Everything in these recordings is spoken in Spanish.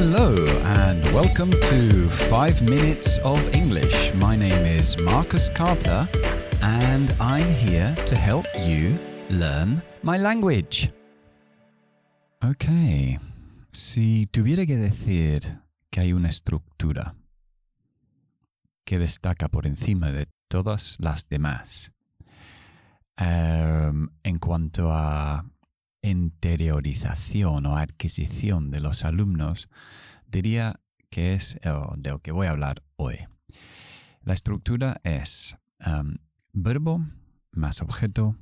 Hello and welcome to 5 Minutes of English. My name is Marcus Carter and I'm here to help you learn my language. Ok, si tuviera que decir que hay una estructura que destaca por encima de todas las demás um, en cuanto a interiorización o adquisición de los alumnos, diría que es de lo que voy a hablar hoy. La estructura es verbo más objeto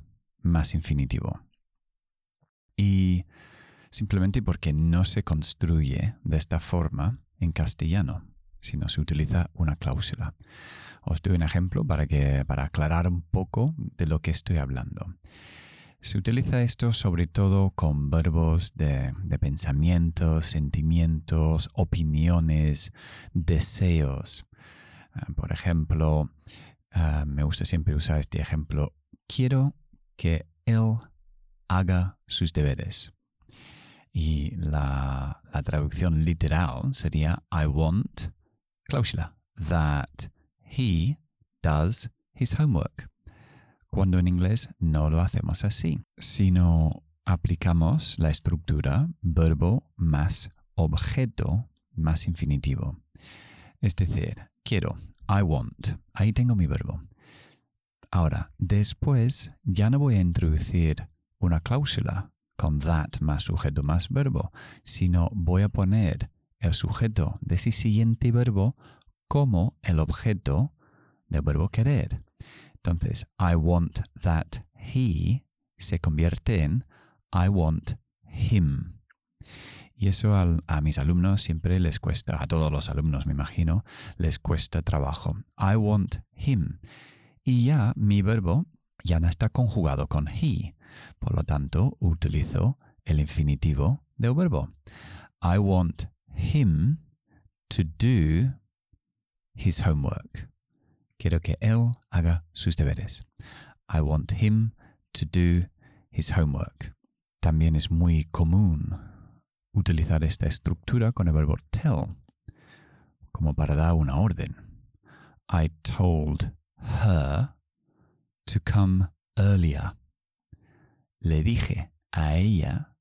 más infinitivo. Y simplemente porque no se construye de esta forma en castellano, sino se utiliza una cláusula. Os doy un ejemplo para, que, para aclarar un poco de lo que estoy hablando. Se utiliza esto sobre todo con verbos de, pensamientos, sentimientos, opiniones, deseos. Ah, por ejemplo, ah, me gusta siempre usar este ejemplo. Quiero que él haga sus deberes. Y la, la traducción literal sería I want, cláusula, that he does his homework cuando en inglés no lo hacemos así, sino aplicamos la estructura verbo más objeto más infinitivo. Es decir, quiero, I want, ahí tengo mi verbo. Ahora, después ya no voy a introducir una cláusula con that más sujeto más verbo, sino voy a poner el sujeto de ese siguiente verbo como el objeto del verbo querer. Entonces, I want that he se convierte en I want him. Y eso a mis alumnos siempre les cuesta, a todos los alumnos me imagino, les cuesta trabajo. I want him. Y ya mi verbo ya no está conjugado con he. Por lo tanto, utilizo el infinitivo del verbo. I want him to do his homework. Quiero que él haga sus deberes. I want him to do his homework. También es muy común utilizar esta estructura con el verbo tell, como para dar una orden. I told her to come earlier. Le dije a ella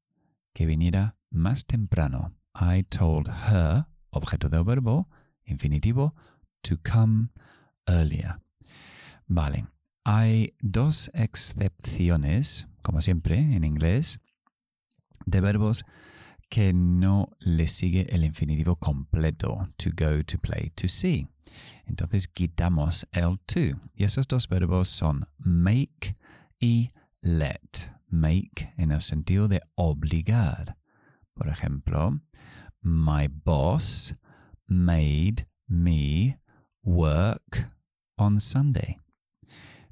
que viniera más temprano. I told her, objeto del verbo, infinitivo, to come earlier. Vale. Hay dos excepciones, como siempre en inglés, de verbos que no le sigue el infinitivo completo, to go, to play, to see. Entonces quitamos el to. Y esos dos verbos son make y let. Make en el sentido de obligar. Por ejemplo, my boss made me work on Sunday.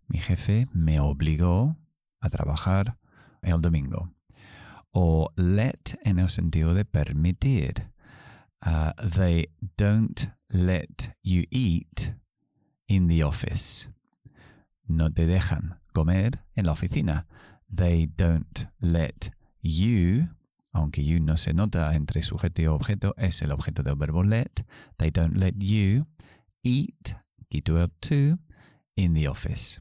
Mi jefe me obligó a trabajar el domingo. O let en el sentido de permitir. Uh, they don't let you eat in the office. No te dejan comer en la oficina. They don't let you, aunque you no se nota entre sujeto y objeto, es el objeto del verbo let. They don't let you eat quito el to in the office.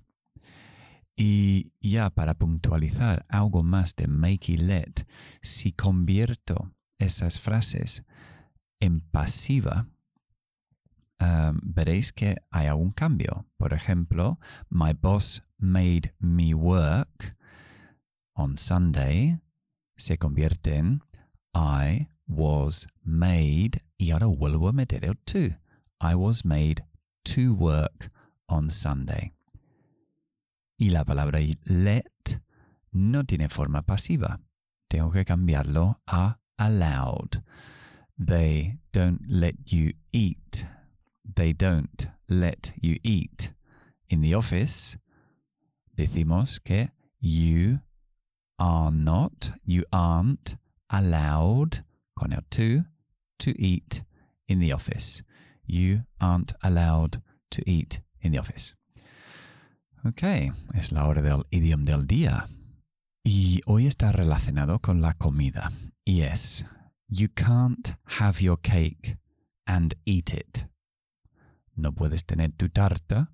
Y ya para puntualizar algo más de make y let, si convierto esas frases en pasiva, um, veréis que hay algún cambio. Por ejemplo, my boss made me work on Sunday se convierte en I was made y ahora vuelvo a meter el to. I was made to work on Sunday. Y la palabra let no tiene forma pasiva. Tengo que cambiarlo a allowed. They don't let you eat. They don't let you eat. In the office, decimos que you are not, you aren't allowed, con el to, to eat in the office. You aren't allowed to eat in the office. Ok, es la hora del idioma del día. Y hoy está relacionado con la comida. Y es, You can't have your cake and eat it. No puedes tener tu tarta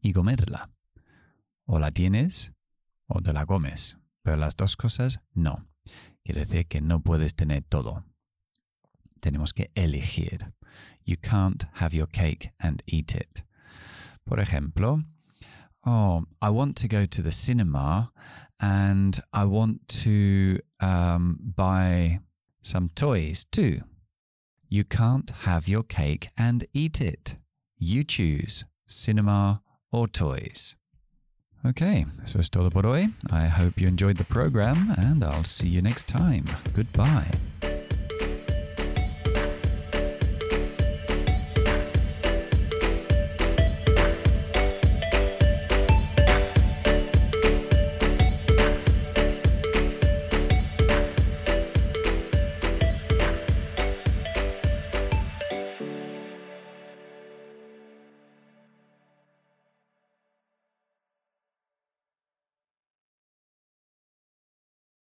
y comerla. O la tienes o te la comes. Pero las dos cosas no. Quiere decir que no puedes tener todo. Tenemos que elegir. You can't have your cake and eat it. Por ejemplo, oh, I want to go to the cinema and I want to um, buy some toys too. You can't have your cake and eat it. You choose cinema or toys. Okay, eso es todo por hoy. I hope you enjoyed the program and I'll see you next time. Goodbye.